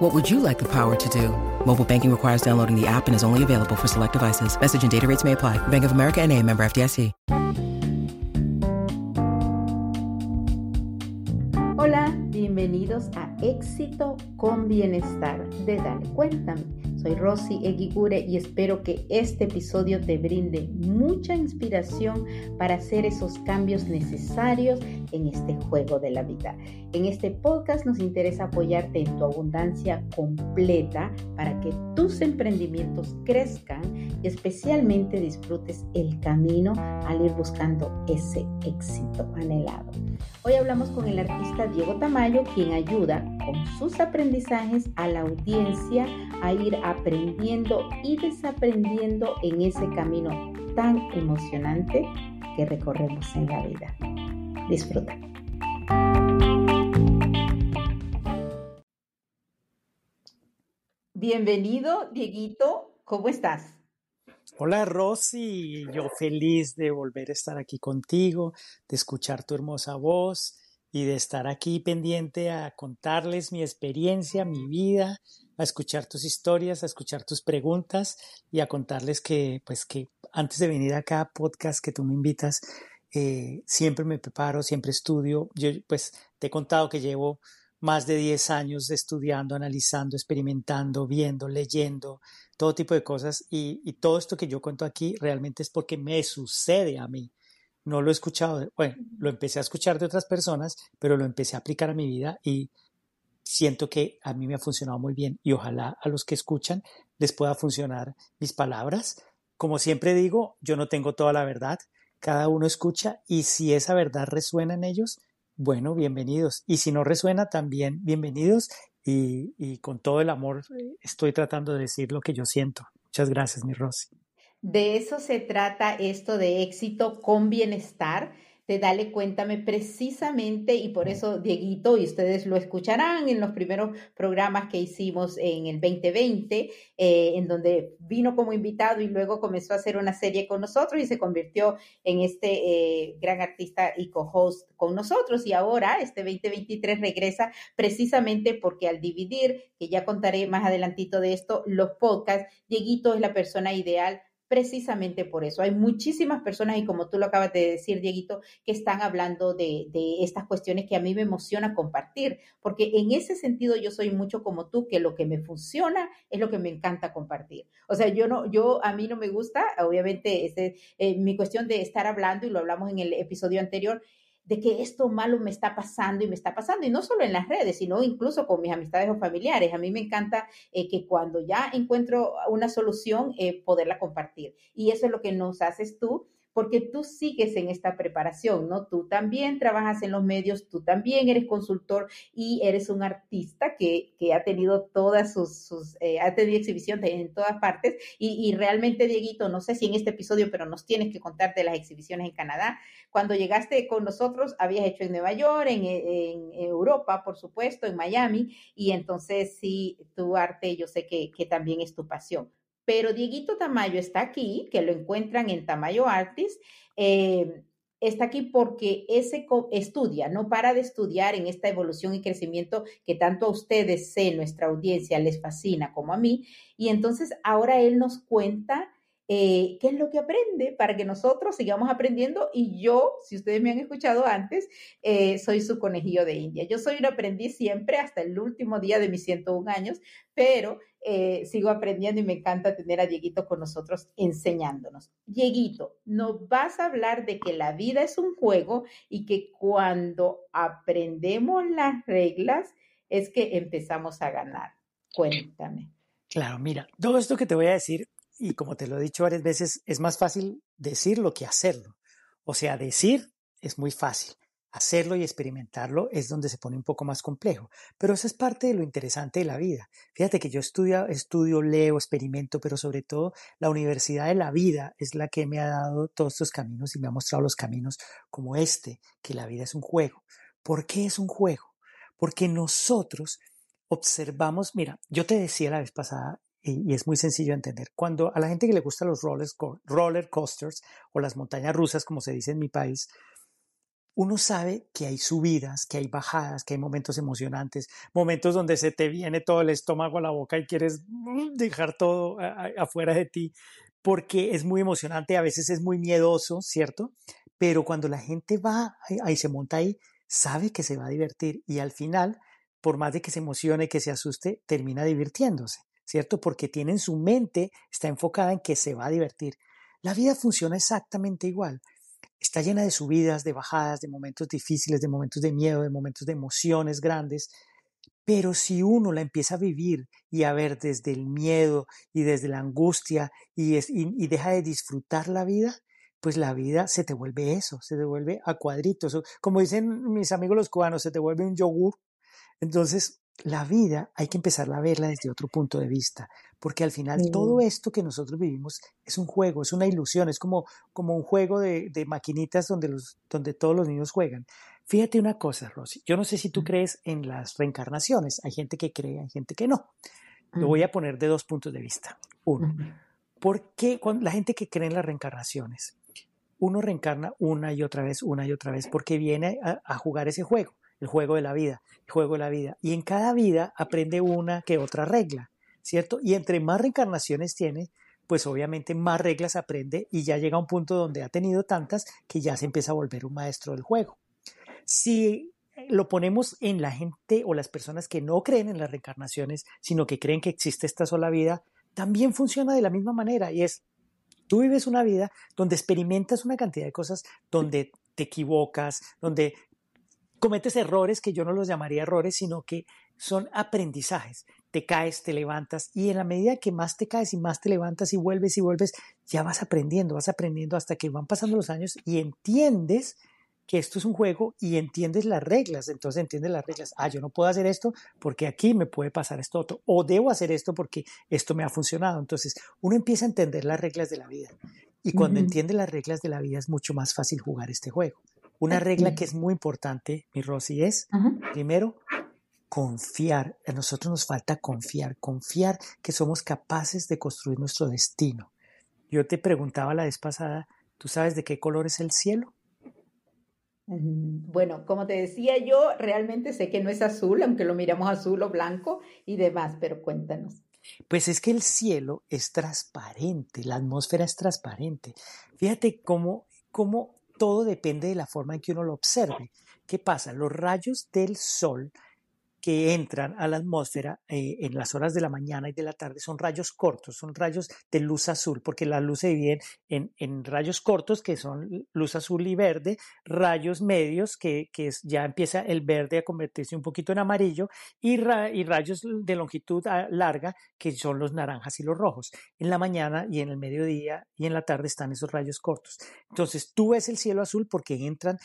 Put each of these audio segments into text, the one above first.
What would you like the power to do? Mobile banking requires downloading the app and is only available for select devices. Message and data rates may apply. Bank of America and a member FDIC. Hola, bienvenidos a Éxito con Bienestar de Dale Cuéntame. Soy Rosy Eguigure y espero que este episodio te brinde mucha inspiración para hacer esos cambios necesarios en este juego de la vida. En este podcast nos interesa apoyarte en tu abundancia completa para que tus emprendimientos crezcan y especialmente disfrutes el camino al ir buscando ese éxito anhelado. Hoy hablamos con el artista Diego Tamayo, quien ayuda con sus aprendizajes a la audiencia a ir aprendiendo y desaprendiendo en ese camino tan emocionante que recorremos en la vida. Disfruta. Bienvenido, Dieguito. ¿Cómo estás? Hola Rosy, yo feliz de volver a estar aquí contigo, de escuchar tu hermosa voz y de estar aquí pendiente a contarles mi experiencia, mi vida, a escuchar tus historias, a escuchar tus preguntas y a contarles que, pues, que antes de venir a cada podcast que tú me invitas, eh, siempre me preparo, siempre estudio. Yo, pues, te he contado que llevo más de 10 años estudiando, analizando, experimentando, viendo, leyendo, todo tipo de cosas. Y, y todo esto que yo cuento aquí realmente es porque me sucede a mí no lo he escuchado, bueno, lo empecé a escuchar de otras personas, pero lo empecé a aplicar a mi vida y siento que a mí me ha funcionado muy bien y ojalá a los que escuchan les pueda funcionar mis palabras. Como siempre digo, yo no tengo toda la verdad, cada uno escucha y si esa verdad resuena en ellos, bueno, bienvenidos. Y si no resuena, también bienvenidos y, y con todo el amor eh, estoy tratando de decir lo que yo siento. Muchas gracias, mi Rosy. De eso se trata esto de éxito con bienestar de Dale Cuéntame precisamente y por eso Dieguito, y ustedes lo escucharán en los primeros programas que hicimos en el 2020, eh, en donde vino como invitado y luego comenzó a hacer una serie con nosotros y se convirtió en este eh, gran artista y co-host con nosotros. Y ahora, este 2023 regresa precisamente porque al dividir, que ya contaré más adelantito de esto, los podcasts, Dieguito es la persona ideal precisamente por eso. Hay muchísimas personas, y como tú lo acabas de decir, Dieguito, que están hablando de, estas cuestiones que a mí me emociona compartir, porque en ese sentido yo soy mucho como tú, que lo que me funciona es lo que me encanta compartir. O sea, yo no, yo a mí no me gusta, obviamente, este, eh, mi cuestión de estar hablando, y lo hablamos en el episodio anterior, de que esto malo me está pasando y me está pasando, y no solo en las redes, sino incluso con mis amistades o familiares. A mí me encanta eh, que cuando ya encuentro una solución, eh, poderla compartir. Y eso es lo que nos haces tú porque tú sigues en esta preparación, ¿no? Tú también trabajas en los medios, tú también eres consultor y eres un artista que, que ha tenido todas sus, sus eh, ha tenido exhibiciones en todas partes y, realmente, Dieguito, no sé si en este episodio, pero nos tienes que contar de las exhibiciones en Canadá. Cuando llegaste con nosotros, habías hecho en Nueva York, en, en Europa, por supuesto, en Miami, y entonces sí, tu arte yo sé que, que también es tu pasión pero Dieguito Tamayo está aquí, que lo encuentran en Tamayo Artist. Eh, está aquí porque ese estudia, no para de estudiar en esta evolución y crecimiento que tanto a ustedes, sé, nuestra audiencia, les fascina como a mí. Y entonces ahora él nos cuenta eh, qué es lo que aprende para que nosotros sigamos aprendiendo. Y yo, si ustedes me han escuchado antes, eh, soy su conejillo de India. Yo soy un aprendiz siempre hasta el último día de mis 101 años, pero eh, sigo aprendiendo y me encanta tener a Dieguito con nosotros enseñándonos. Dieguito, nos vas a hablar de que la vida es un juego y que cuando aprendemos las reglas es que empezamos a ganar. Cuéntame. Claro, mira, todo esto que te voy a decir y como te lo he dicho varias veces, es más fácil decirlo que hacerlo. O sea, decir es muy fácil, hacerlo y experimentarlo es donde se pone un poco más complejo. Pero eso es parte de lo interesante de la vida. Fíjate que yo estudio, estudio, leo, experimento, pero sobre todo la universidad de la vida es la que me ha dado todos estos caminos y me ha mostrado los caminos como este, que la vida es un juego. ¿Por qué es un juego? Porque nosotros observamos, mira, yo te decía la vez pasada, y, es muy sencillo de entender, cuando a la gente que le gusta los roller coasters o las montañas rusas, como se dice en mi país, uno sabe que hay subidas, que hay bajadas, que hay momentos emocionantes, momentos donde se te viene todo el estómago a la boca y quieres mm, dejar todo afuera de ti, porque es muy emocionante, a veces es muy miedoso, ¿cierto? Pero cuando la gente va y se monta ahí, sabe que se va a divertir y al final, por más de que se emocione, que se asuste, termina divirtiéndose, ¿cierto? Porque tiene en su mente, está enfocada en que se va a divertir. La vida funciona exactamente igual está llena de subidas, de bajadas, de momentos difíciles, de momentos de miedo, de momentos de emociones grandes. Pero si uno la empieza a vivir y a ver desde el miedo y desde la angustia y, y, deja de disfrutar la vida, pues la vida se te vuelve eso, se te vuelve a cuadritos. Como dicen mis amigos los cubanos, se te vuelve un yogur. Entonces, la vida hay que empezar a verla desde otro punto de vista, porque al final todo esto que nosotros vivimos es un juego, es una ilusión, es como, como un juego de, maquinitas donde, los, donde todos los niños juegan. Fíjate una cosa, Rosy, yo no sé si tú crees en las reencarnaciones, hay gente que cree, hay gente que no. Lo voy a poner de dos puntos de vista. Uno, ¿por qué cuando, la gente que cree en las reencarnaciones? Uno reencarna una y otra vez, una y otra vez, porque viene a jugar ese juego el juego de la vida, el juego de la vida. Y en cada vida aprende una que otra regla, ¿cierto? Y entre más reencarnaciones tiene, pues obviamente más reglas aprende y ya llega a un punto donde ha tenido tantas que ya se empieza a volver un maestro del juego. Si lo ponemos en la gente o las personas que no creen en las reencarnaciones, sino que creen que existe esta sola vida, también funciona de la misma manera y es, tú vives una vida donde experimentas una cantidad de cosas, donde te equivocas, donde cometes errores que yo no los llamaría errores, sino que son aprendizajes. Te caes, te levantas y en la medida que más te caes y más te levantas y vuelves y vuelves, ya vas aprendiendo, vas aprendiendo hasta que van pasando los años y entiendes que esto es un juego y entiendes las reglas. Entonces entiendes las reglas. Ah, yo no puedo hacer esto porque aquí me puede pasar esto otro. O debo hacer esto porque esto me ha funcionado. Entonces uno empieza a entender las reglas de la vida. Y cuando entiende las reglas de la vida es mucho más fácil jugar este juego. Una regla que es muy importante, mi Rosy, es, primero, confiar. A nosotros nos falta confiar, confiar que somos capaces de construir nuestro destino. Yo te preguntaba la vez pasada, ¿tú sabes de qué color es el cielo? Mm, bueno, como te decía yo, realmente sé que no es azul, aunque lo miramos azul o blanco y demás, pero cuéntanos. Pues es que el cielo es transparente, la atmósfera es transparente. Fíjate cómo, cómo todo depende de la forma en que uno lo observe. ¿Qué pasa? Los rayos del sol que entran a la atmósfera eh, en las horas de la mañana y de la tarde son rayos cortos, son rayos de luz azul, porque la luz se divide en, en rayos cortos, que son luz azul y verde, rayos medios, que, que ya empieza el verde a convertirse un poquito en amarillo, y, y rayos de longitud ah, larga, que son los naranjas y los rojos. En la mañana y en el mediodía y en la tarde están esos rayos cortos. Entonces tú ves el cielo azul porque entran,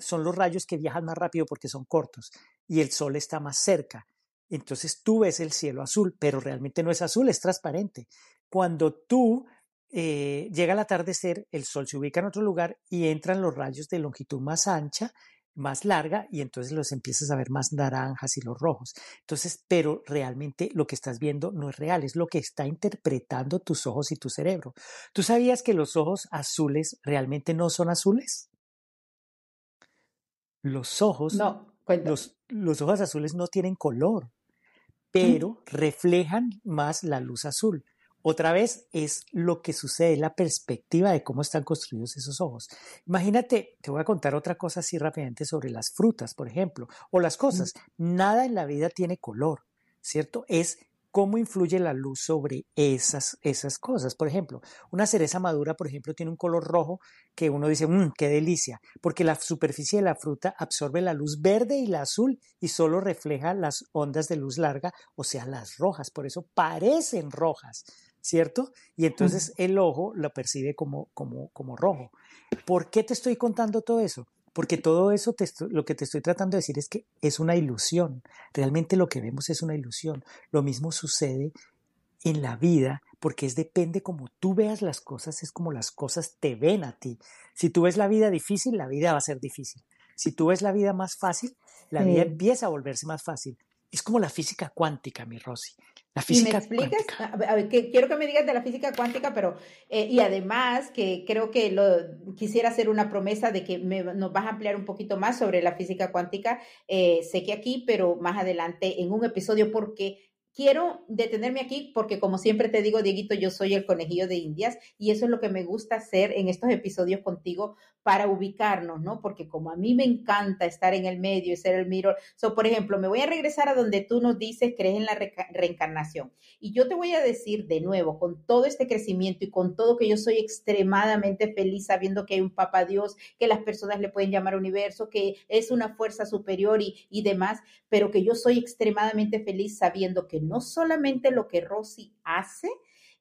son los rayos que viajan más rápido porque son cortos y el sol está más cerca. Entonces tú ves el cielo azul, pero realmente no es azul, es transparente. Cuando tú eh, llega el atardecer, el sol se ubica en otro lugar y entran los rayos de longitud más ancha, más larga, y entonces los empiezas a ver más naranjas y los rojos. Entonces, pero realmente lo que estás viendo no es real, es lo que está interpretando tus ojos y tu cerebro. ¿Tú sabías que los ojos azules realmente no son azules? Los ojos no. Los, los ojos azules no tienen color, pero reflejan más la luz azul. Otra vez es lo que sucede, la perspectiva de cómo están construidos esos ojos. Imagínate, te voy a contar otra cosa así rápidamente sobre las frutas, por ejemplo, o las cosas. Nada en la vida tiene color, ¿cierto? Es cómo influye la luz sobre esas, esas cosas. Por ejemplo, una cereza madura, por ejemplo, tiene un color rojo que uno dice, mmm, qué delicia, porque la superficie de la fruta absorbe la luz verde y la azul y solo refleja las ondas de luz larga, o sea, las rojas. Por eso parecen rojas, ¿cierto? Y entonces el ojo lo percibe como, como, como rojo. ¿Por qué te estoy contando todo eso? Porque todo eso lo que te estoy tratando de decir es que es una ilusión. Realmente lo que vemos es una ilusión. Lo mismo sucede en la vida porque es depende como tú veas las cosas, es como las cosas te ven a ti. Si tú ves la vida difícil, la vida va a ser difícil. Si tú ves la vida más fácil, la vida empieza a volverse más fácil. Es como la física cuántica, mi Rosy. La física ¿Y me explicas? A ver, que, quiero que me digas de la física cuántica, pero eh, y además que creo que lo quisiera hacer una promesa de que me, nos vas a ampliar un poquito más sobre la física cuántica. Eh, sé que aquí, pero más adelante en un episodio porque quiero detenerme aquí porque como siempre te digo, Dieguito, yo soy el conejillo de Indias y eso es lo que me gusta hacer en estos episodios contigo para ubicarnos, ¿no? Porque como a mí me encanta estar en el medio y ser el mirror, so, por ejemplo, me voy a regresar a donde tú nos dices, crees en la reencarnación. Y yo te voy a decir de nuevo, con todo este crecimiento y con todo que yo soy extremadamente feliz sabiendo que hay un Papa Dios, que las personas le pueden llamar universo, que es una fuerza superior y, y demás, pero que yo soy extremadamente feliz sabiendo que no solamente lo que Rosy hace,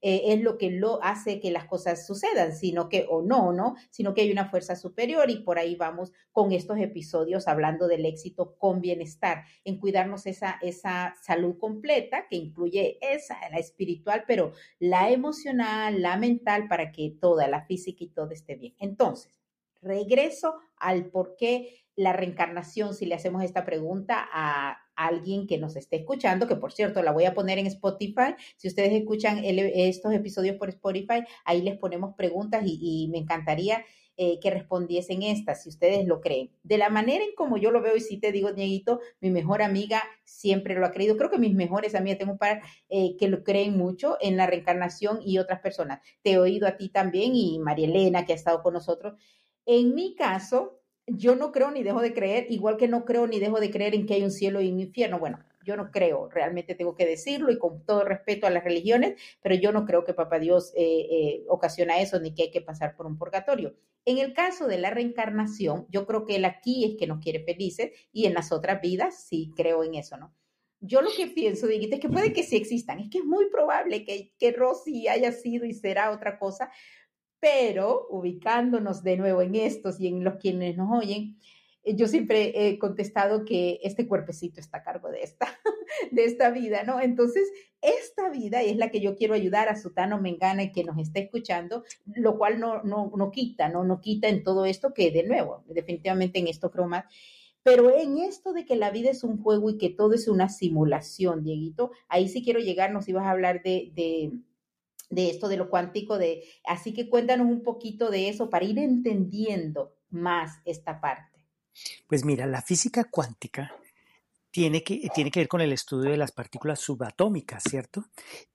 eh, es lo que lo hace que las cosas sucedan, sino que, o no, ¿no? Sino que hay una fuerza superior y por ahí vamos con estos episodios hablando del éxito con bienestar, en cuidarnos esa, esa salud completa que incluye esa, la espiritual, pero la emocional, la mental, para que toda la física y todo esté bien. Entonces, regreso al por qué la reencarnación, si le hacemos esta pregunta a alguien que nos esté escuchando, que por cierto la voy a poner en Spotify. Si ustedes escuchan estos episodios por Spotify, ahí les ponemos preguntas y, me encantaría eh, que respondiesen estas, si ustedes lo creen. De la manera en como yo lo veo, y si te digo, Dieguito, mi mejor amiga siempre lo ha creído. Creo que mis mejores amigas, tengo un par eh, que lo creen mucho en la reencarnación y otras personas. Te he oído a ti también y María Elena, que ha estado con nosotros. En mi caso, yo no creo ni dejo de creer, igual que no creo ni dejo de creer en que hay un cielo y un infierno. Bueno, yo no creo, realmente tengo que decirlo y con todo respeto a las religiones, pero yo no creo que Papá Dios eh, eh, ocasiona eso ni que hay que pasar por un purgatorio. En el caso de la reencarnación, yo creo que él aquí es que nos quiere felices y en las otras vidas sí creo en eso, ¿no? Yo lo que pienso, Dieguito, es que puede que sí existan, es que es muy probable que, que Rosy haya sido y será otra cosa, pero ubicándonos de nuevo en estos y en los quienes nos oyen, eh, yo siempre he contestado que este cuerpecito está a cargo de esta, de esta vida, ¿no? Entonces, esta vida es la que yo quiero ayudar a Sutano Mengana y que nos esté escuchando, lo cual no, no, no quita, ¿no? No quita en todo esto que, de nuevo, definitivamente en esto creo más. Pero en esto de que la vida es un juego y que todo es una simulación, Dieguito, ahí sí quiero llegar, nos ibas a hablar de de esto de lo cuántico, de, así que cuéntanos un poquito de eso para ir entendiendo más esta parte. Pues mira, la física cuántica tiene que, tiene que ver con el estudio de las partículas subatómicas, ¿cierto?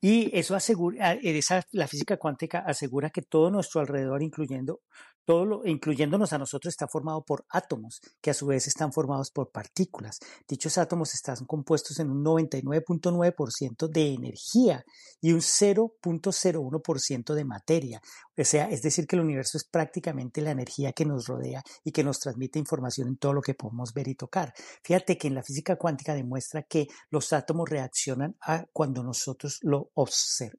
Y eso asegura, esa, la física cuántica asegura que todo nuestro alrededor, incluyendo todo lo, incluyéndonos a nosotros, está formado por átomos, que a su vez están formados por partículas. Dichos átomos están compuestos en un 99.9% de energía y un 0.01% de materia. O sea, es decir, que el universo es prácticamente la energía que nos rodea y que nos transmite información en todo lo que podemos ver y tocar. Fíjate que en la física cuántica demuestra que los átomos reaccionan a cuando nosotros lo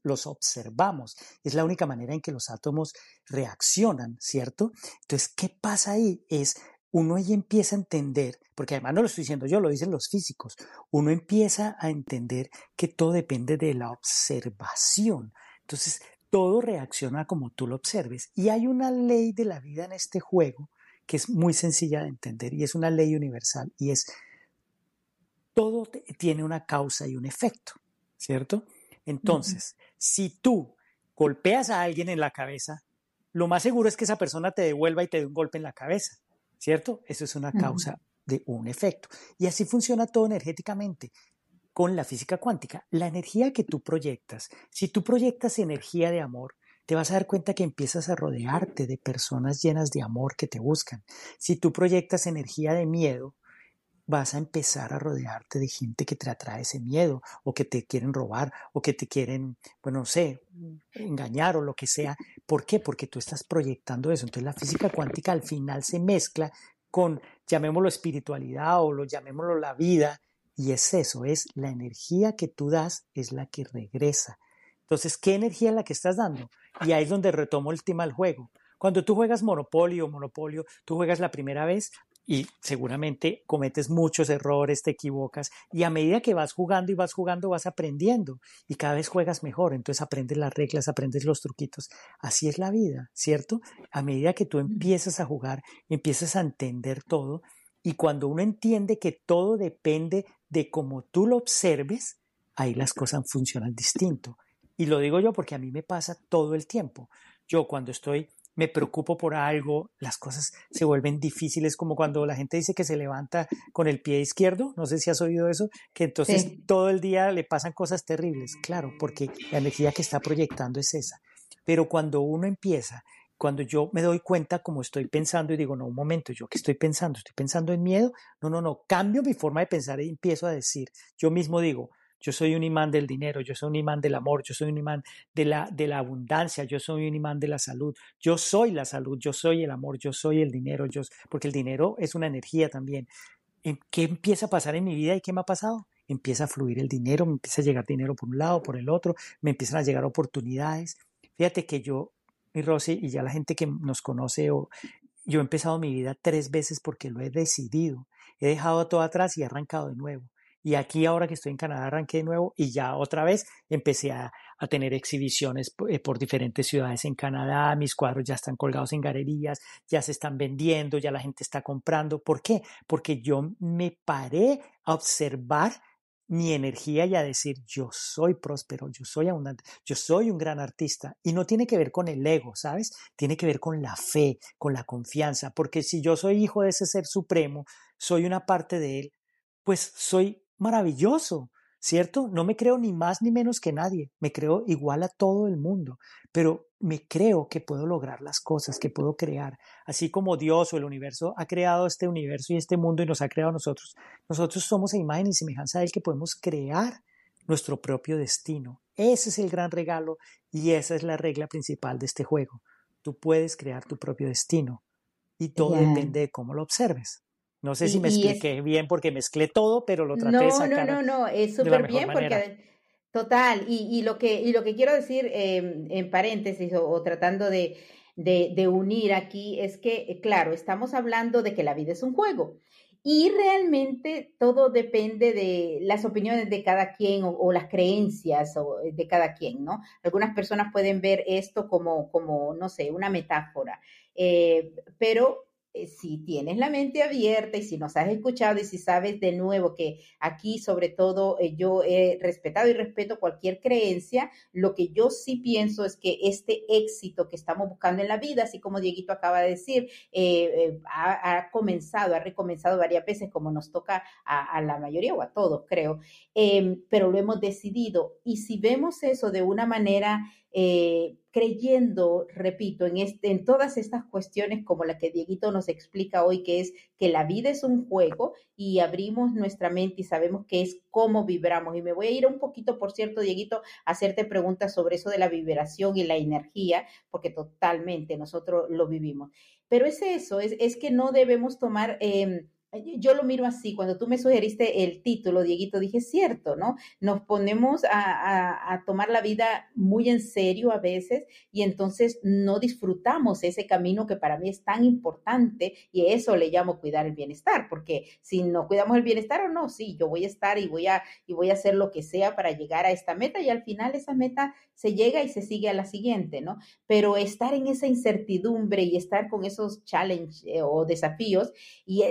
los observamos. Es la única manera en que los átomos reaccionan, ¿cierto? Entonces, ¿qué pasa ahí? Es uno ahí empieza a entender, porque además no lo estoy diciendo yo, lo dicen los físicos, uno empieza a entender que todo depende de la observación. Entonces, todo reacciona como tú lo observes. Y hay una ley de la vida en este juego que es muy sencilla de entender y es una ley universal y es todo tiene una causa y un efecto, ¿cierto? Entonces, si tú golpeas a alguien en la cabeza, lo más seguro es que esa persona te devuelva y te dé un golpe en la cabeza, ¿cierto? Eso es una causa de un efecto. Y así funciona todo energéticamente con la física cuántica. La energía que tú proyectas, si tú proyectas energía de amor, te vas a dar cuenta que empiezas a rodearte de personas llenas de amor que te buscan. Si tú proyectas energía de miedo, vas a empezar a rodearte de gente que te atrae ese miedo o que te quieren robar o que te quieren, bueno, no sé, engañar o lo que sea. ¿Por qué? Porque tú estás proyectando eso. Entonces la física cuántica al final se mezcla con, llamémoslo espiritualidad o lo llamémoslo la vida. Y es eso, es la energía que tú das, es la que regresa. Entonces, ¿qué energía es la que estás dando? Y ahí es donde retomo el tema del juego. Cuando tú juegas Monopolio, Monopolio, tú juegas la primera vez, y seguramente cometes muchos errores, te equivocas y a medida que vas jugando y vas jugando vas aprendiendo y cada vez juegas mejor, entonces aprendes las reglas, aprendes los truquitos. Así es la vida, ¿cierto? A medida que tú empiezas a jugar, empiezas a entender todo y cuando uno entiende que todo depende de cómo tú lo observes, ahí las cosas funcionan distinto. Y lo digo yo porque a mí me pasa todo el tiempo. Yo cuando estoy me preocupo por algo, las cosas se vuelven difíciles, como cuando la gente dice que se levanta con el pie izquierdo, no sé si has oído eso, que entonces todo el día le pasan cosas terribles, claro, porque la energía que está proyectando es esa. Pero cuando uno empieza, cuando yo me doy cuenta como estoy pensando y digo, no, un momento, yo qué estoy pensando, estoy pensando en miedo, no, no, no, cambio mi forma de pensar y empiezo a decir, yo mismo digo, yo soy un imán del dinero, yo soy un imán del amor, yo soy un imán de la, de la abundancia, yo soy un imán de la salud, yo soy la salud, yo soy el amor, yo soy el dinero, yo, porque el dinero es una energía también. ¿Qué empieza a pasar en mi vida y qué me ha pasado? Empieza a fluir el dinero, me empieza a llegar dinero por un lado, por el otro, me empiezan a llegar oportunidades. Fíjate que yo, mi Rosy, y ya la gente que nos conoce, yo he empezado mi vida tres veces porque lo he decidido. He dejado todo atrás y he arrancado de nuevo. Y aquí ahora que estoy en Canadá arranqué de nuevo y ya otra vez empecé a, tener exhibiciones eh, por diferentes ciudades en Canadá. Mis cuadros ya están colgados en galerías, ya se están vendiendo, ya la gente está comprando. ¿Por qué? Porque yo me paré a observar mi energía y a decir yo soy próspero, yo soy abundante, yo soy un gran artista. Y no tiene que ver con el ego, ¿sabes? Tiene que ver con la fe, con la confianza, porque si yo soy hijo de ese ser supremo, soy una parte de él, pues soy maravilloso, ¿cierto? No me creo ni más ni menos que nadie, me creo igual a todo el mundo, pero me creo que puedo lograr las cosas, que puedo crear, así como Dios o el universo ha creado este universo y este mundo y nos ha creado a nosotros. Nosotros somos a imagen y semejanza de Él que podemos crear nuestro propio destino. Ese es el gran regalo y esa es la regla principal de este juego. Tú puedes crear tu propio destino y todo depende de cómo lo observes. No sé si me expliqué bien porque mezclé todo, pero lo traté no, de sacar. No, no, no, es súper bien porque total, y, y, lo que, y lo que quiero decir em, en paréntesis o, tratando de, de, de, unir aquí es que, eh, claro, estamos hablando de que la vida es un juego. Y realmente todo depende de las opiniones de cada quien o, las creencias eh, de cada quien, ¿no? Algunas personas pueden ver esto como, como no sé, una metáfora, eh, pero si tienes la mente abierta y si nos has escuchado y si sabes de nuevo que aquí sobre todo eh, yo he respetado y respeto cualquier creencia, lo que yo sí pienso es que este éxito que estamos buscando en la vida, así como Dieguito acaba de decir, eh, ha, comenzado, ha recomenzado varias veces como nos toca a, la mayoría o a todos, creo, em, pero lo hemos decidido. Y si vemos eso de una manera eh, creyendo, repito, en, este, en todas estas cuestiones como la que Dieguito nos explica hoy, que es que la vida es un juego y abrimos nuestra mente y sabemos que es cómo vibramos. Y me voy a ir un poquito, por cierto, Dieguito, a hacerte preguntas sobre eso de la vibración y la energía, porque totalmente nosotros lo vivimos. Pero es eso, es, que no debemos tomar... Eh, yo lo miro así, cuando tú me sugeriste el título, Dieguito, dije, cierto, ¿no? Nos ponemos a, tomar la vida muy en serio a veces y entonces no disfrutamos ese camino que para mí es tan importante y eso le llamo cuidar el bienestar, porque si no cuidamos el bienestar o no, sí, yo voy a estar y voy a, y voy a hacer lo que sea para llegar a esta meta y al final esa meta se llega y se sigue a la siguiente, ¿no? Pero estar en esa incertidumbre y estar con esos challenges eh, o desafíos y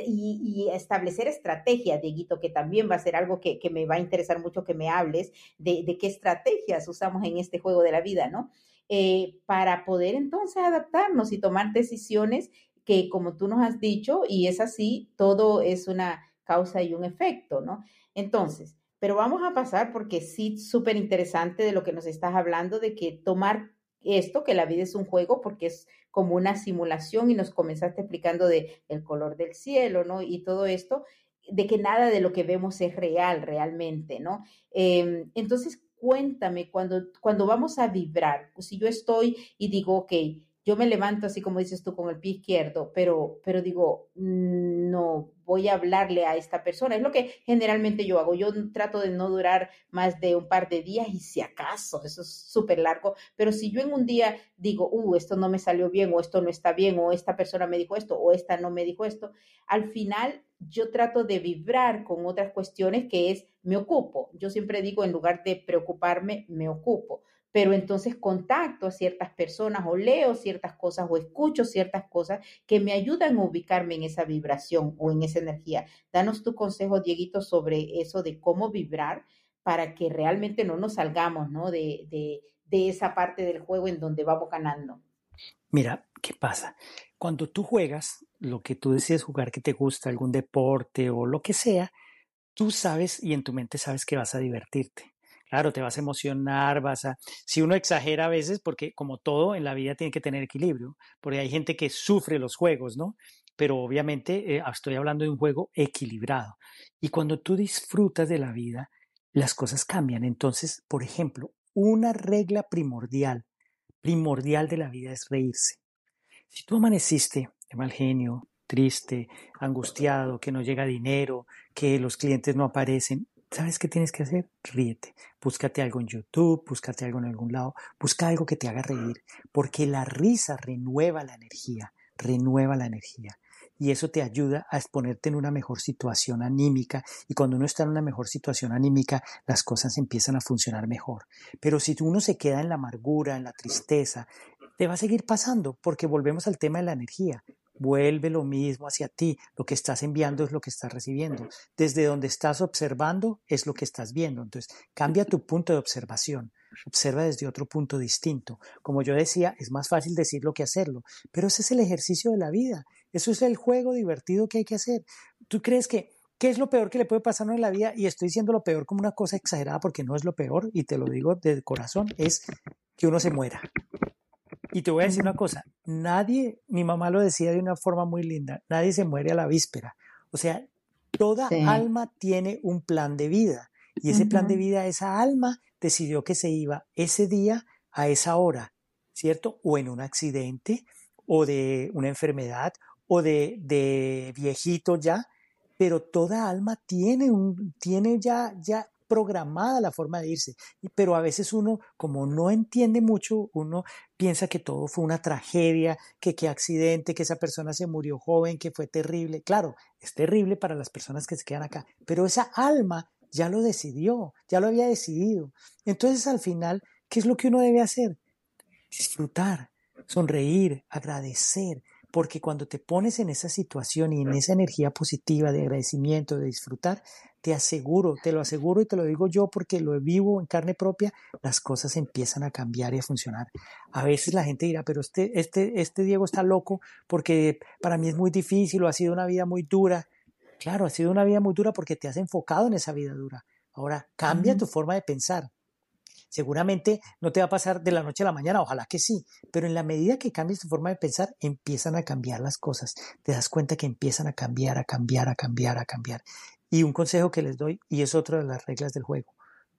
establecer estrategias, Dieguito, que también va a ser algo que, me va a interesar mucho que me hables de, qué estrategias usamos en este juego de la vida, ¿no? Eh, para poder entonces adaptarnos y tomar decisiones que, como tú nos has dicho, y es así, todo es una causa y un efecto, ¿no? Entonces, pero vamos a pasar porque sí, súper interesante de lo que nos estás hablando, de que tomar esto, que la vida es un juego, porque es como una simulación y nos comenzaste explicando de el color del cielo, ¿no? Y todo esto, de que nada de lo que vemos es real realmente, ¿no? Em, entonces, cuéntame, cuando, cuando vamos a vibrar, pues si yo estoy y digo, ok, yo me levanto así como dices tú con el pie izquierdo, pero, pero digo, mm, no voy a hablarle a esta persona. Es lo que generalmente yo hago. Yo trato de no durar más de un par de días y si acaso, eso es súper largo, pero si yo en un día digo, uh, esto no me salió bien o esto no está bien o esta persona me dijo esto o esta no me dijo esto, al final yo trato de vibrar con otras cuestiones que es me ocupo. Yo siempre digo, en lugar de preocuparme, me ocupo pero entonces contacto a ciertas personas o leo ciertas cosas o escucho ciertas cosas que me ayudan a ubicarme en esa vibración o en esa energía. Danos tu consejo, Dieguito, sobre eso de cómo vibrar para que realmente no nos salgamos ¿no? De, de, de esa parte del juego en donde vamos ganando. Mira, ¿qué pasa? Cuando tú juegas, lo que tú decides jugar que te gusta, algún deporte o lo que sea, tú sabes y en tu mente sabes que vas a divertirte. Claro, te vas a emocionar, vas a... Si uno exagera a veces, porque como todo en la vida tiene que tener equilibrio, porque hay gente que sufre los juegos, ¿no? Pero obviamente eh, estoy hablando de un juego equilibrado. Y cuando tú disfrutas de la vida, las cosas cambian. Entonces, por ejemplo, una regla primordial, primordial de la vida es reírse. Si tú amaneciste de mal genio, triste, angustiado, que no llega dinero, que los clientes no aparecen, ¿Sabes qué tienes que hacer? Ríete. Búscate algo en YouTube, búscate algo en algún lado, busca algo que te haga reír, porque la risa renueva la energía, renueva la energía. Y eso te ayuda a exponerte en una mejor situación anímica. Y cuando uno está en una mejor situación anímica, las cosas empiezan a funcionar mejor. Pero si uno se queda en la amargura, en la tristeza, te va a seguir pasando, porque volvemos al tema de la energía vuelve lo mismo hacia ti. Lo que estás enviando es lo que estás recibiendo. Desde donde estás observando es lo que estás viendo. Entonces, cambia tu punto de observación. Observa desde otro punto distinto. Como yo decía, es más fácil decirlo que hacerlo, pero ese es el ejercicio de la vida. Eso es el juego divertido que hay que hacer. ¿Tú crees que qué es lo peor que le puede pasar en la vida? Y estoy diciendo lo peor como una cosa exagerada porque no es lo peor, y te lo digo de corazón, es que uno se muera. Y te voy a decir una cosa, nadie, mi mamá lo decía de una forma muy linda, nadie se muere a la víspera. O sea, toda alma tiene un plan de vida y ese plan de vida, esa alma decidió que se iba ese día a esa hora, ¿cierto? O en un accidente o de una enfermedad o de, de viejito ya, pero toda alma tiene un, tiene ya, ya programada la forma de irse. Pero a veces uno, como no entiende mucho, uno piensa que todo fue una tragedia, que qué accidente, que esa persona se murió joven, que fue terrible. Claro, es terrible para las personas que se quedan acá, pero esa alma ya lo decidió, ya lo había decidido. Entonces al final, ¿qué es lo que uno debe hacer? Disfrutar, sonreír, agradecer, porque cuando te pones en esa situación y en esa energía positiva de agradecimiento, de disfrutar, te aseguro, te lo aseguro y te lo digo yo porque lo vivo en carne propia, las cosas empiezan a cambiar y a funcionar. A veces la gente dirá, pero este, este, este Diego está loco porque para mí es muy difícil o ha sido una vida muy dura. Claro, ha sido una vida muy dura porque te has enfocado en esa vida dura. Ahora, cambia tu forma de pensar. Seguramente no te va a pasar de la noche a la mañana, ojalá que sí, pero en la medida que cambies tu forma de pensar, empiezan a cambiar las cosas. Te das cuenta que empiezan a cambiar, a cambiar, a cambiar, a cambiar. Y un consejo que les doy, y es otra de las reglas del juego,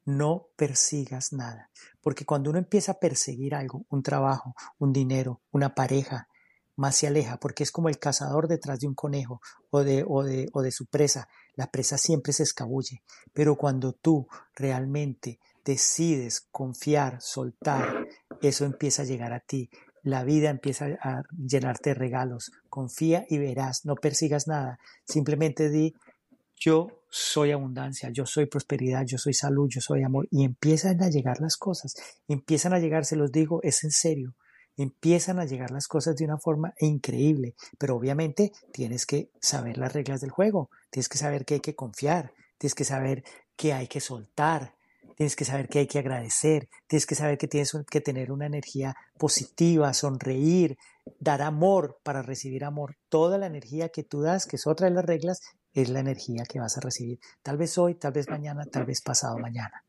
no persigas nada, porque cuando uno empieza a perseguir algo, un trabajo, un dinero, una pareja, más se aleja, porque es como el cazador detrás de un conejo o de, o de, o de su presa. La presa siempre se escabulle, pero cuando tú realmente decides confiar, soltar, eso empieza a llegar a ti. La vida empieza a llenarte de regalos. Confía y verás, no persigas nada. Simplemente di, yo soy abundancia, yo soy prosperidad, yo soy salud, yo soy amor. Y empiezan a llegar las cosas, empiezan a llegar, se los digo, es en serio, empiezan a llegar las cosas de una forma increíble. Pero obviamente tienes que saber las reglas del juego, tienes que saber que hay que confiar, tienes que saber que hay que soltar, tienes que saber que hay que agradecer, tienes que saber que tienes que tener una energía positiva, sonreír, dar amor para recibir amor. Toda la energía que tú das, que es otra de las reglas, es la energía que vas a recibir. Tal vez hoy, tal vez mañana, tal vez pasado mañana.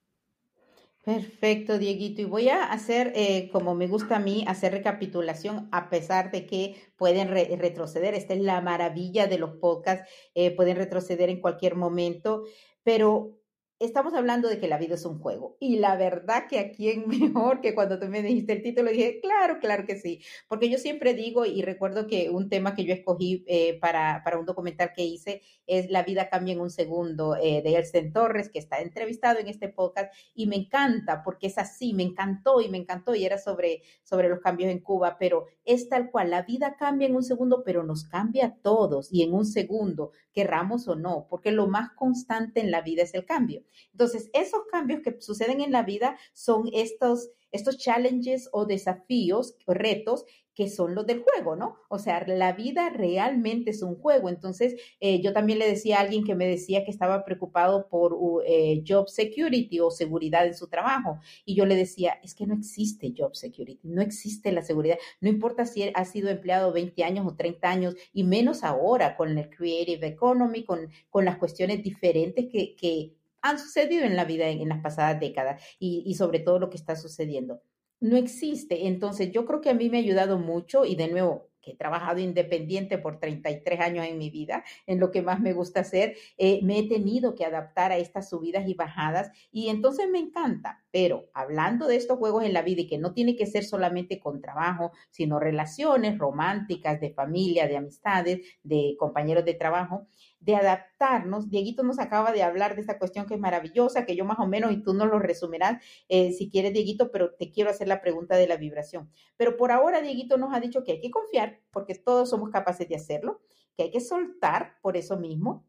Perfecto, Dieguito. Y voy a hacer, eh, como me gusta a mí, hacer recapitulación, a pesar de que pueden retroceder. Esta es la maravilla de los podcasts, eh, pueden retroceder en cualquier momento, pero estamos hablando de que la vida es un juego. Y la verdad que aquí en mejor que cuando tú me dijiste el título, dije, claro, claro que sí. Porque yo siempre digo, y recuerdo que un tema que yo escogí eh, para, para, un documental que hice es La vida cambia en un segundo, eh, de Elsen Torres, que está entrevistado en este podcast. Y me encanta, porque es así, me encantó y me encantó, y era sobre, sobre los cambios en Cuba, pero es tal cual, la vida cambia en un segundo, pero nos cambia a todos y en un segundo, querramos o no, porque lo más constante en la vida es el cambio. Entonces, esos cambios que suceden en la vida son estos, estos challenges o desafíos retos que son los del juego, ¿no? O sea, la vida realmente es un juego. Entonces, eh, yo también le decía a alguien que me decía que estaba preocupado por eh, job security o seguridad en su trabajo. Y yo le decía, es que no existe job security, no existe la seguridad. No importa si ha sido empleado 20 años o 30 años, y menos ahora con el creative economy, con, con las cuestiones diferentes que, que han sucedido en la vida en, las pasadas décadas y, sobre todo lo que está sucediendo. No existe. Entonces, yo creo que a mí me ha ayudado mucho y de nuevo, que he trabajado independiente por 33 años en mi vida, en lo que más me gusta hacer, eh, me he tenido que adaptar a estas subidas y bajadas y entonces me encanta. Pero hablando de estos juegos en la vida y que no tiene que ser solamente con trabajo, sino relaciones románticas, de familia, de amistades, de compañeros de trabajo, de adaptarnos. Dieguito nos acaba de hablar de esta cuestión que es maravillosa, que yo más o menos, y tú nos lo resumirás eh, si quieres, Dieguito, pero te quiero hacer la pregunta de la vibración. Pero por ahora, Dieguito nos ha dicho que hay que confiar, porque todos somos capaces de hacerlo, que hay que soltar por eso mismo,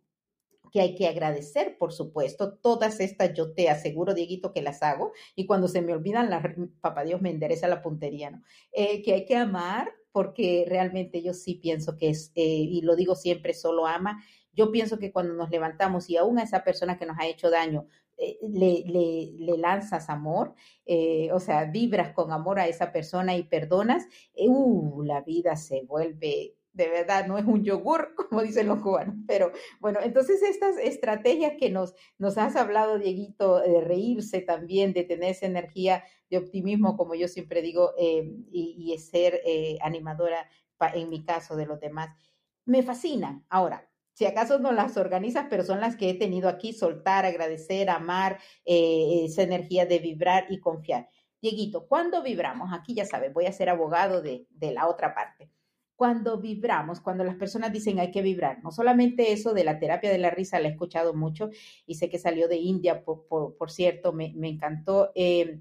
que hay que agradecer, por supuesto. Todas estas yo te aseguro, Dieguito, que las hago. Y cuando se me olvidan, la, papá Dios me endereza la puntería, ¿no? Eh, que hay que amar, porque realmente yo sí pienso que es, eh, y lo digo siempre, solo ama yo pienso que cuando nos levantamos y aún a esa persona que nos ha hecho daño, eh, le, lanzas amor, eh, o sea, vibras con amor a esa persona y perdonas, eh, uh, la vida se vuelve de verdad, no es un yogur, como dicen los cubanos, pero bueno, entonces estas estrategias que nos, has hablado, Dieguito, de reírse también, de tener esa energía de optimismo, como yo siempre digo, y, y, ser animadora, en mi caso, de los demás, me fascinan. Ahora, si acaso no las organizas, pero son las que he tenido aquí, soltar, agradecer, amar, eh, esa energía de vibrar y confiar. Dieguito, ¿cuándo vibramos? Aquí ya sabes, voy a ser abogado de, la otra parte. Cuando vibramos, cuando las personas dicen hay que vibrar, no solamente eso de la terapia de la risa, la he escuchado mucho y sé que salió de India, por, por, cierto, me, me encantó. Eh,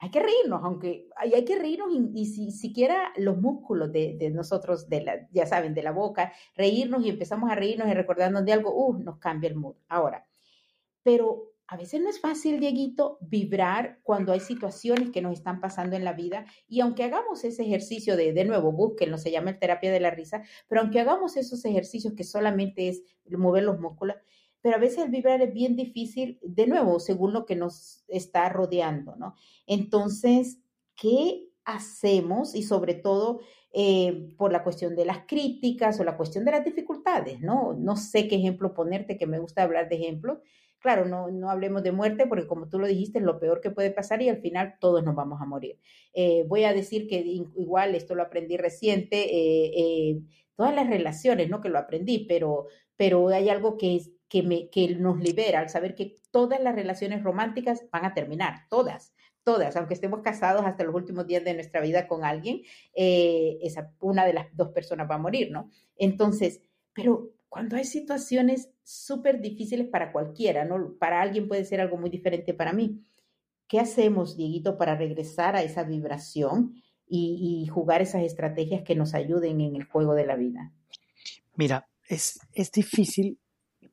hay que reírnos, aunque hay, que reírnos y, si siquiera los músculos de, de, nosotros, de la, ya saben, de la boca, reírnos y empezamos a reírnos y recordarnos de algo, uh, nos cambia el mood. Ahora, pero a veces no es fácil, Dieguito, vibrar cuando hay situaciones que nos están pasando en la vida. Y aunque hagamos ese ejercicio de, de nuevo, búsquenlo, se llama el terapia de la risa, pero aunque hagamos esos ejercicios que solamente es mover los músculos, pero a veces el vibrar es bien difícil, de nuevo, según lo que nos está rodeando, ¿no? Entonces, ¿qué hacemos? Y sobre todo eh, por la cuestión de las críticas o la cuestión de las dificultades, ¿no? No sé qué ejemplo ponerte, que me gusta hablar de ejemplos. Claro, no, no hablemos de muerte porque como tú lo dijiste, es lo peor que puede pasar y al final todos nos vamos a morir. Eh, voy a decir que igual esto lo aprendí reciente, eh, todas las relaciones, ¿no? Que lo aprendí, pero, pero hay algo que es que, nos libera al saber que todas las relaciones románticas van a terminar, todas, todas, aunque estemos casados hasta los últimos días de nuestra vida con alguien, eh, esa, una de las dos personas va a morir, ¿no? Entonces, pero cuando hay situaciones súper difíciles para cualquiera, ¿no? Para alguien puede ser algo muy diferente para mí. ¿Qué hacemos, Dieguito, para regresar a esa vibración y, y jugar esas estrategias que nos ayuden en el juego de la vida? Mira, es, es difícil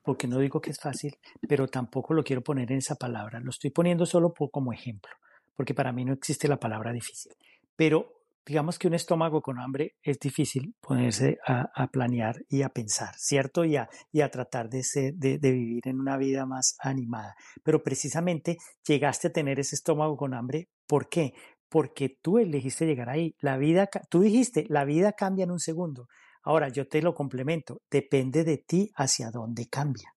porque no digo que es fácil, pero tampoco lo quiero poner en esa palabra. Lo estoy poniendo solo como ejemplo, porque para mí no existe la palabra difícil. Pero digamos que un estómago con hambre es difícil ponerse a, planear y a pensar, ¿cierto? Y a, y a tratar de, de, de, vivir en una vida más animada. Pero precisamente llegaste a tener ese estómago con hambre. ¿Por qué? Porque tú elegiste llegar ahí. La vida, tú dijiste, la vida cambia en un segundo. Ahora, yo te lo complemento, depende de ti hacia dónde cambia.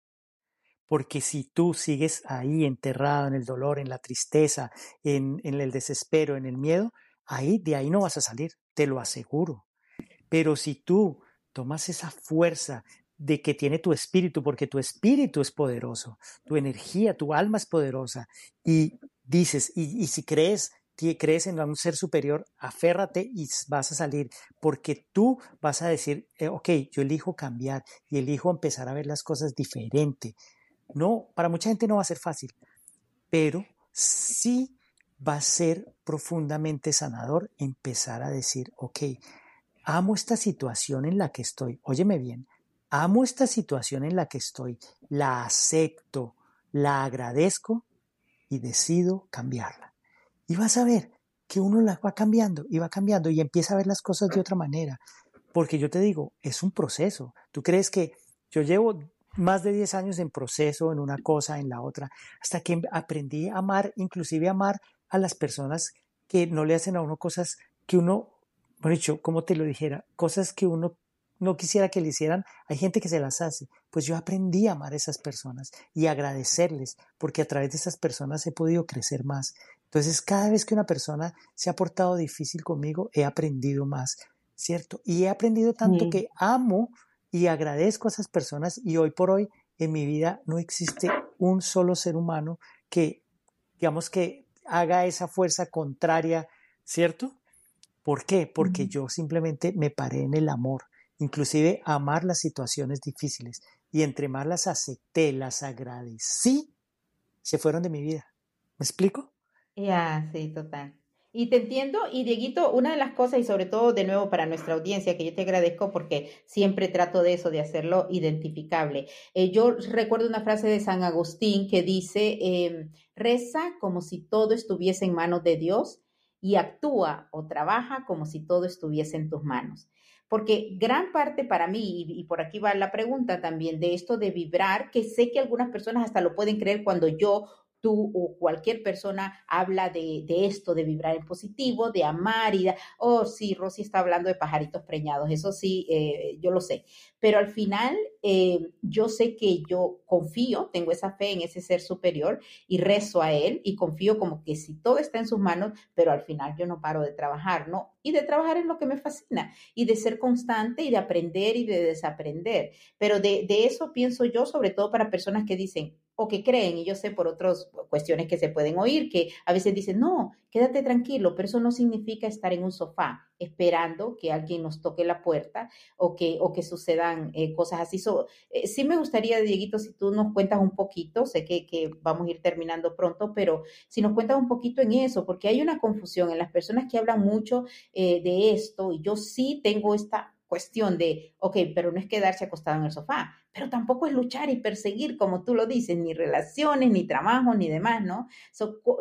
Porque si tú sigues ahí enterrado en el dolor, en la tristeza, en, el desespero, en el miedo, ahí de ahí no vas a salir, te lo aseguro. Pero si tú tomas esa fuerza, de que tiene tu espíritu, porque tu espíritu es poderoso, tu energía, tu alma es poderosa. Y dices, y, si crees, crees en un ser superior, aférrate y vas a salir, porque tú vas a decir, eh, ok, yo elijo cambiar y elijo empezar a ver las cosas diferente. No, para mucha gente no va a ser fácil, pero sí va a ser profundamente sanador empezar a decir, ok, amo esta situación en la que estoy, óyeme bien, amo esta situación en la que estoy, la acepto, la agradezco y decido cambiarla. Y vas a ver que uno la va cambiando y va cambiando y empieza a ver las cosas de otra manera. Porque yo te digo, es un proceso. Tú crees que yo llevo más de 10 años en proceso, en una cosa, en la otra, hasta que aprendí a amar, inclusive amar a las personas que no le hacen a uno cosas que uno, bueno, dicho, como te lo dijera, cosas que uno no quisiera que le hicieran, hay gente que se las hace. Pues yo aprendí a amar a esas personas y agradecerles, porque a través de esas personas he podido crecer más. Entonces, cada vez que una persona se ha portado difícil conmigo, he aprendido más, ¿cierto? Y he aprendido tanto que amo y agradezco a esas personas y hoy por hoy en mi vida no existe un solo ser humano que, digamos que haga esa fuerza contraria, ¿cierto? ¿Por qué? Porque yo simplemente me paré en el amor, inclusive amar las situaciones difíciles y entre más las acepté, las agradecí, se fueron de mi vida. ¿Me explico? Ya, sí, total. Y te entiendo, y Dieguito, una de las cosas, y sobre todo de nuevo para nuestra audiencia, que yo te agradezco porque siempre trato de eso, de hacerlo identificable. Eh, yo recuerdo una frase de San Agustín que dice, em, reza como si todo estuviese en manos de Dios y actúa o trabaja como si todo estuviese en tus manos. Porque gran parte para mí, y, y, por aquí va la pregunta también, de esto de vibrar, que sé que algunas personas hasta lo pueden creer cuando yo tú o cualquier persona habla de, esto, de vibrar en positivo, de amar y de, oh, sí, Rosy está hablando de pajaritos preñados, eso sí, eh, yo lo sé. Pero al final, eh, yo sé que yo confío, tengo esa fe en ese ser superior y rezo a él y confío como que si todo está en sus manos, pero al final yo no paro de trabajar, ¿no? Y de trabajar es lo que me fascina y de ser constante y de aprender y de desaprender. Pero de, de eso pienso yo, sobre todo para personas que dicen, o que creen, y yo sé por otras cuestiones que se pueden oír, que a veces dicen, no, quédate tranquilo, pero eso no significa estar en un sofá esperando que alguien nos toque la puerta o que, o que sucedan eh, cosas así. Eh, sí me gustaría, Dieguito, si tú nos cuentas un poquito, sé que, que, vamos a ir terminando pronto, pero si nos cuentas un poquito en eso, porque hay una confusión en las personas que hablan mucho eh, de esto, y yo sí tengo esta cuestión de, ok, pero no es quedarse acostado en el sofá, pero tampoco es luchar y perseguir, como tú lo dices, ni relaciones, ni trabajo, ni demás, ¿no?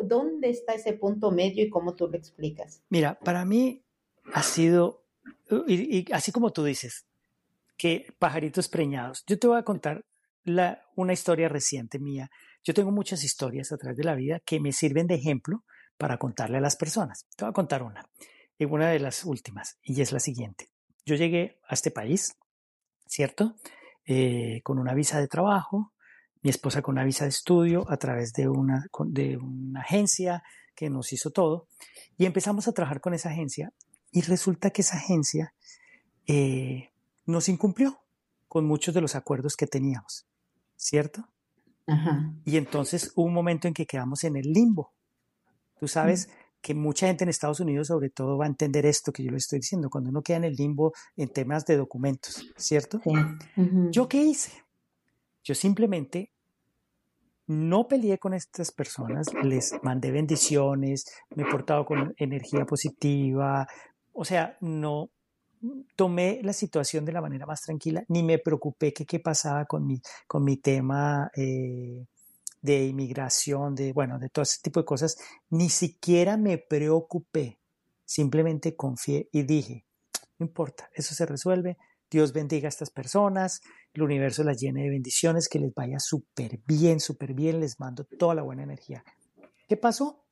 ¿Dónde está ese punto medio y cómo tú lo explicas? Mira, para mí ha sido, y, así como tú dices, que pajaritos preñados. Yo te voy a contar una historia reciente mía. Yo tengo muchas historias a través de la vida que me sirven de ejemplo para contarle a las personas. Te voy a contar una, una de las últimas, y es la siguiente yo llegué a este país, ¿cierto? Eh, con una visa de trabajo, mi esposa con una visa de estudio a través de una, de una agencia que nos hizo todo, y empezamos a trabajar con esa agencia, y resulta que esa agencia eh, nos incumplió con muchos de los acuerdos que teníamos, ¿cierto? Y entonces hubo un momento en que quedamos en el limbo. Tú sabes, que mucha gente en Estados Unidos sobre todo va a entender esto que yo le estoy diciendo, cuando uno queda en el limbo en temas de documentos, ¿cierto? ¿Yo qué hice? Yo simplemente no peleé con estas personas, les mandé bendiciones, me he portado con energía positiva, o sea, no tomé la situación de la manera más tranquila, ni me preocupé que qué pasaba con mi, con mi tema eh, de inmigración, de, bueno, de todo ese tipo de cosas, ni siquiera me preocupé, simplemente confié y dije, no importa, eso se resuelve, Dios bendiga a estas personas, el universo las llene de bendiciones, que les vaya súper bien, súper bien, les mando toda la buena energía. ¿Qué pasó?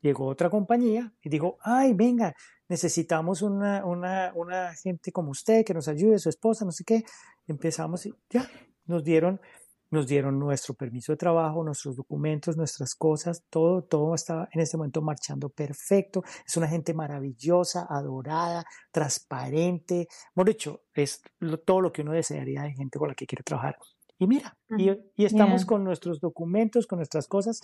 Llegó otra compañía y dijo, ay, venga, necesitamos una, una, una gente como usted que nos ayude, su esposa, no sé qué. Empezamos y ya, nos dieron nos dieron nuestro permiso de trabajo, nuestros documentos, nuestras cosas, todo, todo está en este momento marchando perfecto. Es una gente maravillosa, adorada, transparente. Hemos dicho, es todo lo que uno desearía de gente con la que quiere trabajar. Y mira, y, estamos con nuestros documentos, con nuestras cosas.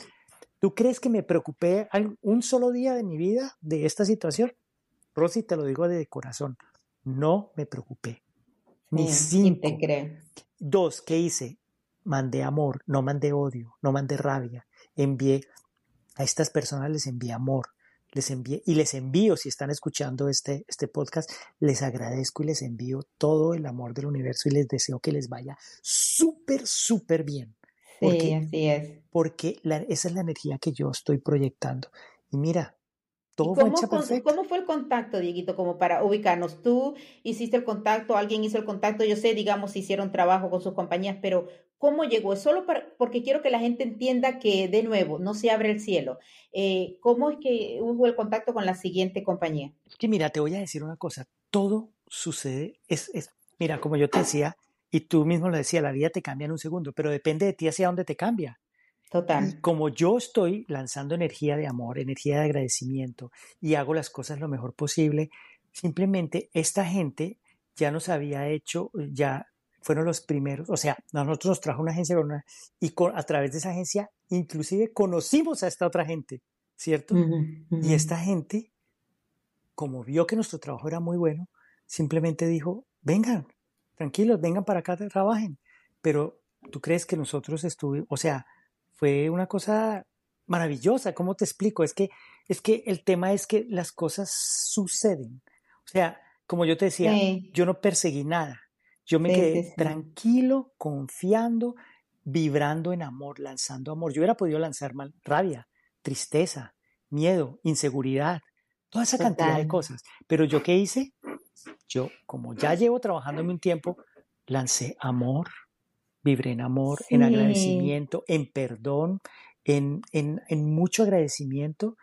¿Tú crees que me preocupé un solo día de mi vida de esta situación? Rosy, te lo digo de corazón, no me preocupé. Ni cinco. Te creo. Dos, ¿qué hice? Mandé amor, no mandé odio, no mandé rabia. Envié a estas personas, les envié amor, les envié y les envío, si están escuchando este, este podcast, les agradezco y les envío todo el amor del universo y les deseo que les vaya súper, súper bien. Porque, sí, así es. Porque esa es la energía que yo estoy proyectando. Y mira, cómo, ¿Cómo fue el contacto, Dieguito, como para ubicarnos? Tú hiciste el contacto, alguien hizo el contacto, yo sé, digamos, hicieron trabajo con sus compañías, pero ¿cómo llegó? Solo para, porque quiero que la gente entienda que, de nuevo, no se abre el cielo. Eh, ¿Cómo es que hubo el contacto con la siguiente compañía? Es que mira, te voy a decir una cosa, todo sucede, es, es, mira, como yo te decía, y tú mismo lo decías, la vida te cambia en un segundo, pero depende de ti hacia dónde te cambia. Total. como yo estoy lanzando energía de amor, energía de agradecimiento y hago las cosas lo mejor posible, simplemente esta gente ya nos había hecho, ya fueron los primeros, o sea, nosotros nos trajo una agencia y a través de esa agencia inclusive conocimos a esta otra gente, ¿cierto? Y esta gente, como vio que nuestro trabajo era muy bueno, simplemente dijo, vengan, tranquilos, vengan para acá, trabajen. Pero tú crees que nosotros estuvimos, o sea, fue una cosa maravillosa. ¿Cómo te explico? Es que, es que el tema es que las cosas suceden. O sea, como yo te decía, yo no perseguí nada. Yo me quedé tranquilo, confiando, vibrando en amor, lanzando amor. Yo hubiera podido lanzar mal, rabia, tristeza, miedo, inseguridad, toda esa cantidad de cosas. Pero yo qué hice? Yo, como ya llevo trabajándome un tiempo, lancé amor, vibré en amor, en agradecimiento, en perdón, en, en, en, mucho agradecimiento.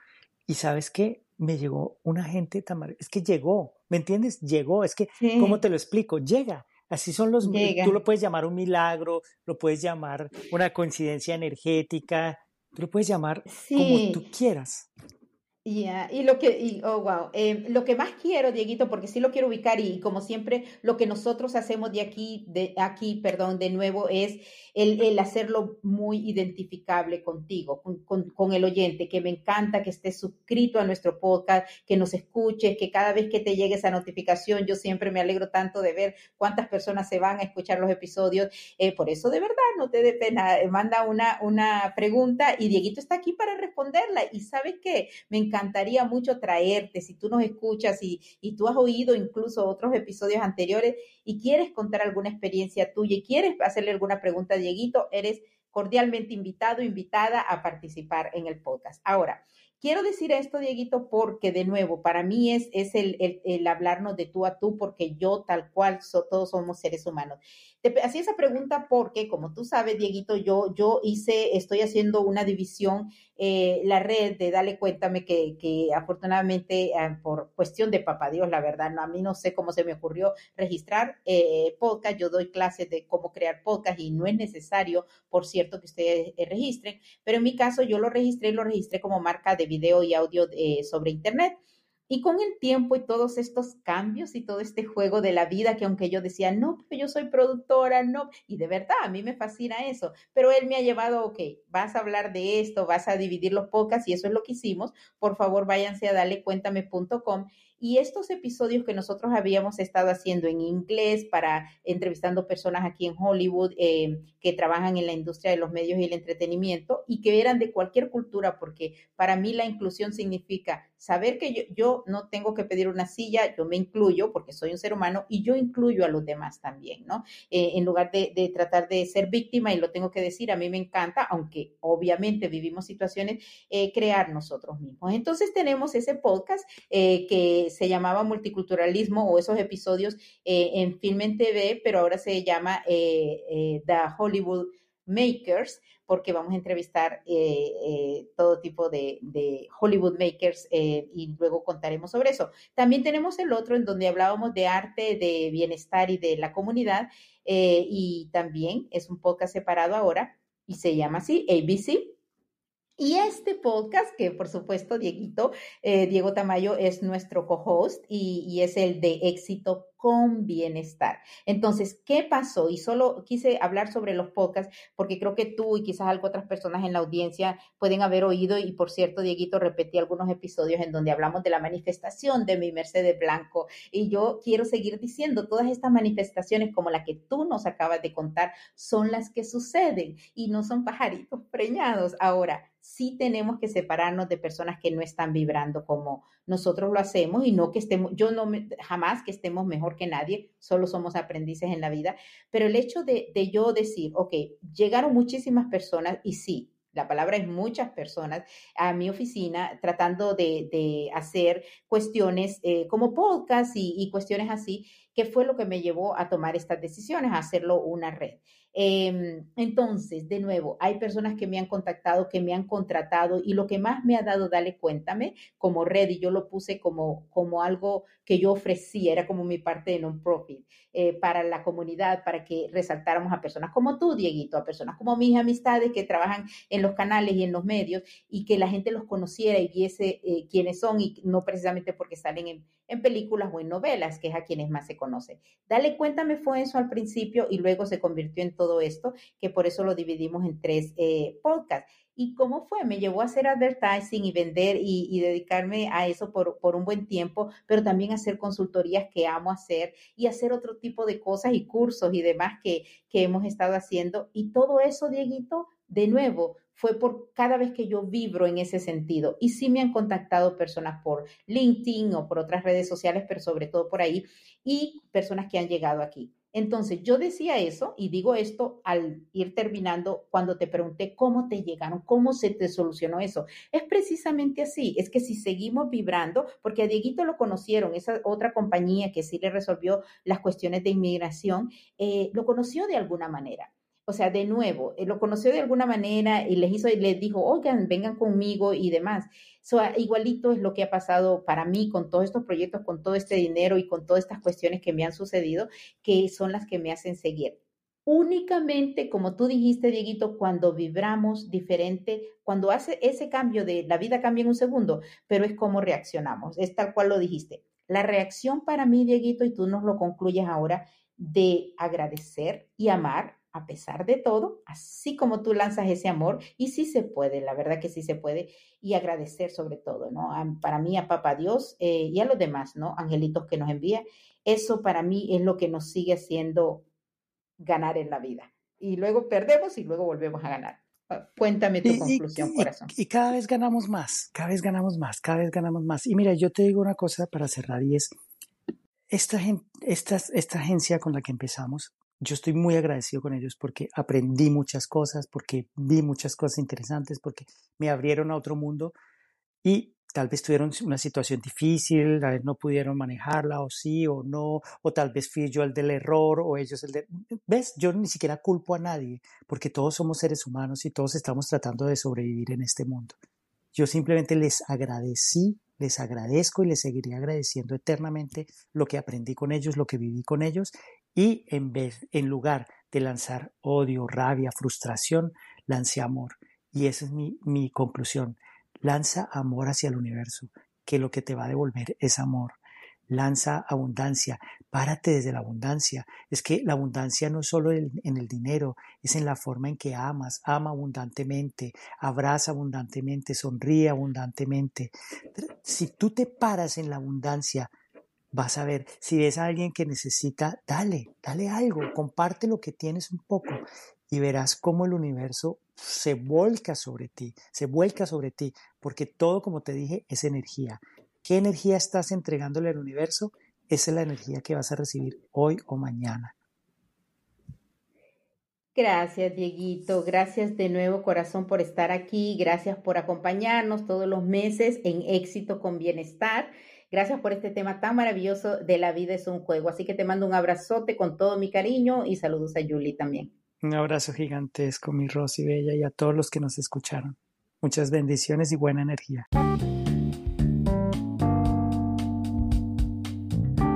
Y sabes que me llegó una gente tan es que llegó, ¿me entiendes? Llegó, es que, ¿cómo te lo explico? Llega. Así son los, tú lo puedes llamar un milagro, lo puedes llamar una coincidencia energética, tú lo puedes llamar como tú quieras. Yeah. Y lo que, y, oh, wow. Eh, lo que más quiero, Dieguito, porque sí lo quiero ubicar y, como siempre, lo que nosotros hacemos de aquí, de aquí, perdón, de nuevo, es el, el hacerlo muy identificable contigo, con, con, con, el oyente, que me encanta que estés suscrito a nuestro podcast, que nos escuches, que cada vez que te llegue esa notificación, yo siempre me alegro tanto de ver cuántas personas se van a escuchar los episodios. Eh, por eso, de verdad, no te dé pena, manda una, una pregunta y Dieguito está aquí para responderla. Y sabes qué, me encanta encantaría mucho traerte, si tú nos escuchas y, y tú has oído incluso otros episodios anteriores y quieres contar alguna experiencia tuya y quieres hacerle alguna pregunta a Dieguito, eres cordialmente invitado, invitada a participar en el podcast. Ahora, quiero decir esto, Dieguito, porque de nuevo, para mí es, es el, el, hablarnos de tú a tú, porque yo tal cual, todos somos seres humanos. Te hacía esa pregunta porque, como tú sabes, Dieguito, yo, yo hice, estoy haciendo una división, eh, la red de Dale Cuéntame, que, que afortunadamente eh, por cuestión de papá Dios, la verdad, no, a mí no sé cómo se me ocurrió registrar eh, podcast, yo doy clases de cómo crear podcast y no es necesario, por cierto, que ustedes registren, pero en mi caso yo lo registré, lo registré como marca de video y audio sobre Internet. Y con el tiempo y todos estos cambios y todo este juego de la vida, que aunque yo decía, no, pero yo soy productora, no, y de verdad, a mí me fascina eso, pero él me ha llevado, ok, vas a hablar de esto, vas a dividir los podcasts y eso es lo que hicimos. Por favor, váyanse a dalecuéntame.com y estos episodios que nosotros habíamos estado haciendo en inglés para entrevistando personas aquí en Hollywood eh, que trabajan en la industria de los medios y el entretenimiento y que eran de cualquier cultura, porque para mí la inclusión significa saber que yo, no tengo que pedir una silla, yo me incluyo porque soy un ser humano y yo incluyo a los demás también, ¿no? Eh, en lugar de, tratar de ser víctima, y lo tengo que decir, a mí me encanta, aunque obviamente vivimos situaciones, eh, crear nosotros mismos. Entonces tenemos ese podcast que se llamaba multiculturalismo o esos episodios eh, en Film en TV, pero ahora se llama eh, eh, The Hollywood makers, porque vamos a entrevistar todo tipo de, Hollywood makers y luego contaremos sobre eso. También tenemos el otro en donde hablábamos de arte, de bienestar y de la comunidad, y también es un podcast separado ahora y se llama así, ABC y este podcast, que por supuesto Dieguito, eh, Diego Tamayo es nuestro co-host y, y, es el de éxito con bienestar. Entonces, ¿qué pasó? Y solo quise hablar sobre los podcasts porque creo que tú y quizás algo otras personas en la audiencia pueden haber oído y por cierto, Dieguito, repetí algunos episodios en donde hablamos de la manifestación de mi Mercedes Blanco y yo quiero seguir diciendo, todas estas manifestaciones como la que tú nos acabas de contar son las que suceden y no son pajaritos preñados. Ahora, sí tenemos que separarnos de personas que no están vibrando como nosotros lo hacemos y no que estemos, yo no jamás que estemos mejor que nadie, solo somos aprendices en la vida, pero el hecho de, yo decir, ok, llegaron muchísimas personas y sí, la palabra es muchas personas a mi oficina tratando de, hacer cuestiones eh, como podcast y, cuestiones así, que fue lo que me llevó a tomar estas decisiones, a hacerlo una red. Em, entonces, de nuevo, hay personas que me han contactado, que me han contratado y lo que más me ha dado, dale cuéntame, como red, y yo lo puse como, como algo que yo ofrecía, era como mi parte de non-profit eh, para la comunidad, para que resaltáramos a personas como tú, Dieguito, a personas como mis amistades que trabajan en los canales y en los medios y que la gente los conociera y viese eh, quiénes son y no precisamente porque salen en, en películas o en novelas, que es a quienes más se conoce. Dale cuéntame fue eso al principio y luego se convirtió en todo esto, que por eso lo dividimos en tres eh, podcasts. ¿Y cómo fue? Me llevó a hacer advertising y vender y, dedicarme a eso por, por, un buen tiempo, pero también hacer consultorías que amo hacer y hacer otro tipo de cosas y cursos y demás que, que hemos estado haciendo. Y todo eso, Dieguito, de nuevo, fue por cada vez que yo vibro en ese sentido. Y sí me han contactado personas por LinkedIn o por otras redes sociales, pero sobre todo por ahí, y personas que han llegado aquí. Entonces, yo decía eso y digo esto al ir terminando cuando te pregunté cómo te llegaron, cómo se te solucionó eso. Es precisamente así, es que si seguimos vibrando, porque a Dieguito lo conocieron, esa otra compañía que sí le resolvió las cuestiones de inmigración, eh, lo conoció de alguna manera o sea, de nuevo, eh, lo conoció de alguna manera y les hizo y les dijo, oigan, vengan conmigo y demás. So, igualito es lo que ha pasado para mí con todos estos proyectos, con todo este dinero y con todas estas cuestiones que me han sucedido, que son las que me hacen seguir. Únicamente, como tú dijiste, Dieguito, cuando vibramos diferente, cuando hace ese cambio de la vida cambia en un segundo, pero es como reaccionamos, es tal cual lo dijiste. La reacción para mí, Dieguito, y tú nos lo concluyes ahora, de agradecer y amar a pesar de todo, así como tú lanzas ese amor, y sí se puede, la verdad que sí se puede, y agradecer sobre todo, ¿no? Para mí, a Papá Dios eh, y a los demás, ¿no? Angelitos que nos envía, eso para mí es lo que nos sigue haciendo ganar en la vida. Y luego perdemos y luego volvemos a ganar. Ah, cuéntame tu conclusión, corazón. Y, cada vez ganamos más, cada vez ganamos más, cada vez ganamos más. Y mira, yo te digo una cosa para cerrar y es, esta, esta, esta agencia con la que empezamos yo estoy muy agradecido con ellos porque aprendí muchas cosas, porque vi muchas cosas interesantes, porque me abrieron a otro mundo y tal vez tuvieron una situación difícil, tal vez no pudieron manejarla o sí o no, o tal vez fui yo el del error o ellos el de... ¿Ves? Yo ni siquiera culpo a nadie porque todos somos seres humanos y todos estamos tratando de sobrevivir en este mundo. Yo simplemente les agradecí, les agradezco y les seguiré agradeciendo eternamente lo que aprendí con ellos, lo que viví con ellos y en vez, en lugar de lanzar odio, rabia, frustración, lance amor. Y esa es mi, mi conclusión. Lanza amor hacia el universo, que lo que te va a devolver es amor. Lanza abundancia, párate desde la abundancia. Es que la abundancia no es solo en, en el dinero, es en la forma en que amas, ama abundantemente, abraza abundantemente, sonríe abundantemente. Si tú te paras en la abundancia, vas a ver, si ves a alguien que necesita, dale, dale algo, comparte lo que tienes un poco y verás cómo el universo se vuelca sobre ti, se vuelca sobre ti, porque todo, como te dije, es energía. ¿Qué energía estás entregándole al universo? Esa es la energía que vas a recibir hoy o mañana. Gracias, Dieguito. Gracias de nuevo, corazón, por estar aquí. Gracias por acompañarnos todos los meses en éxito con bienestar. Gracias por este tema tan maravilloso de la vida es un juego. Así que te mando un abrazote con todo mi cariño y saludos a Julie también. Un abrazo gigantesco, mi Rosy Bella, y a todos los que nos escucharon. Muchas bendiciones y buena energía.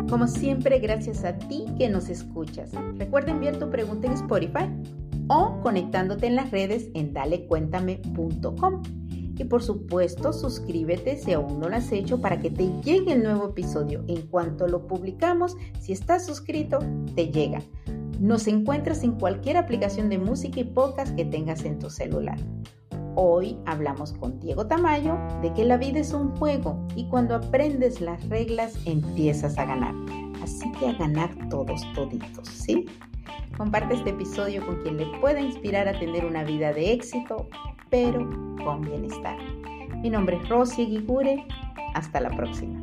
Como siempre, gracias a ti que nos escuchas. Recuerda enviar tu pregunta en Spotify o conectándote en las redes en dalecuéntame.com. Y por supuesto, suscríbete si aún no lo has hecho para que te llegue el nuevo episodio. En cuanto lo publicamos, si estás suscrito, te llega. Nos encuentras en cualquier aplicación de música y podcast que tengas en tu celular. Hoy hablamos con Diego Tamayo de que la vida es un juego y cuando aprendes las reglas empiezas a ganar. Así que a ganar todos toditos, ¿sí? Comparte este episodio con quien le pueda inspirar a tener una vida de éxito, pero con bienestar. Mi nombre es Rosy Guigure. Hasta la próxima.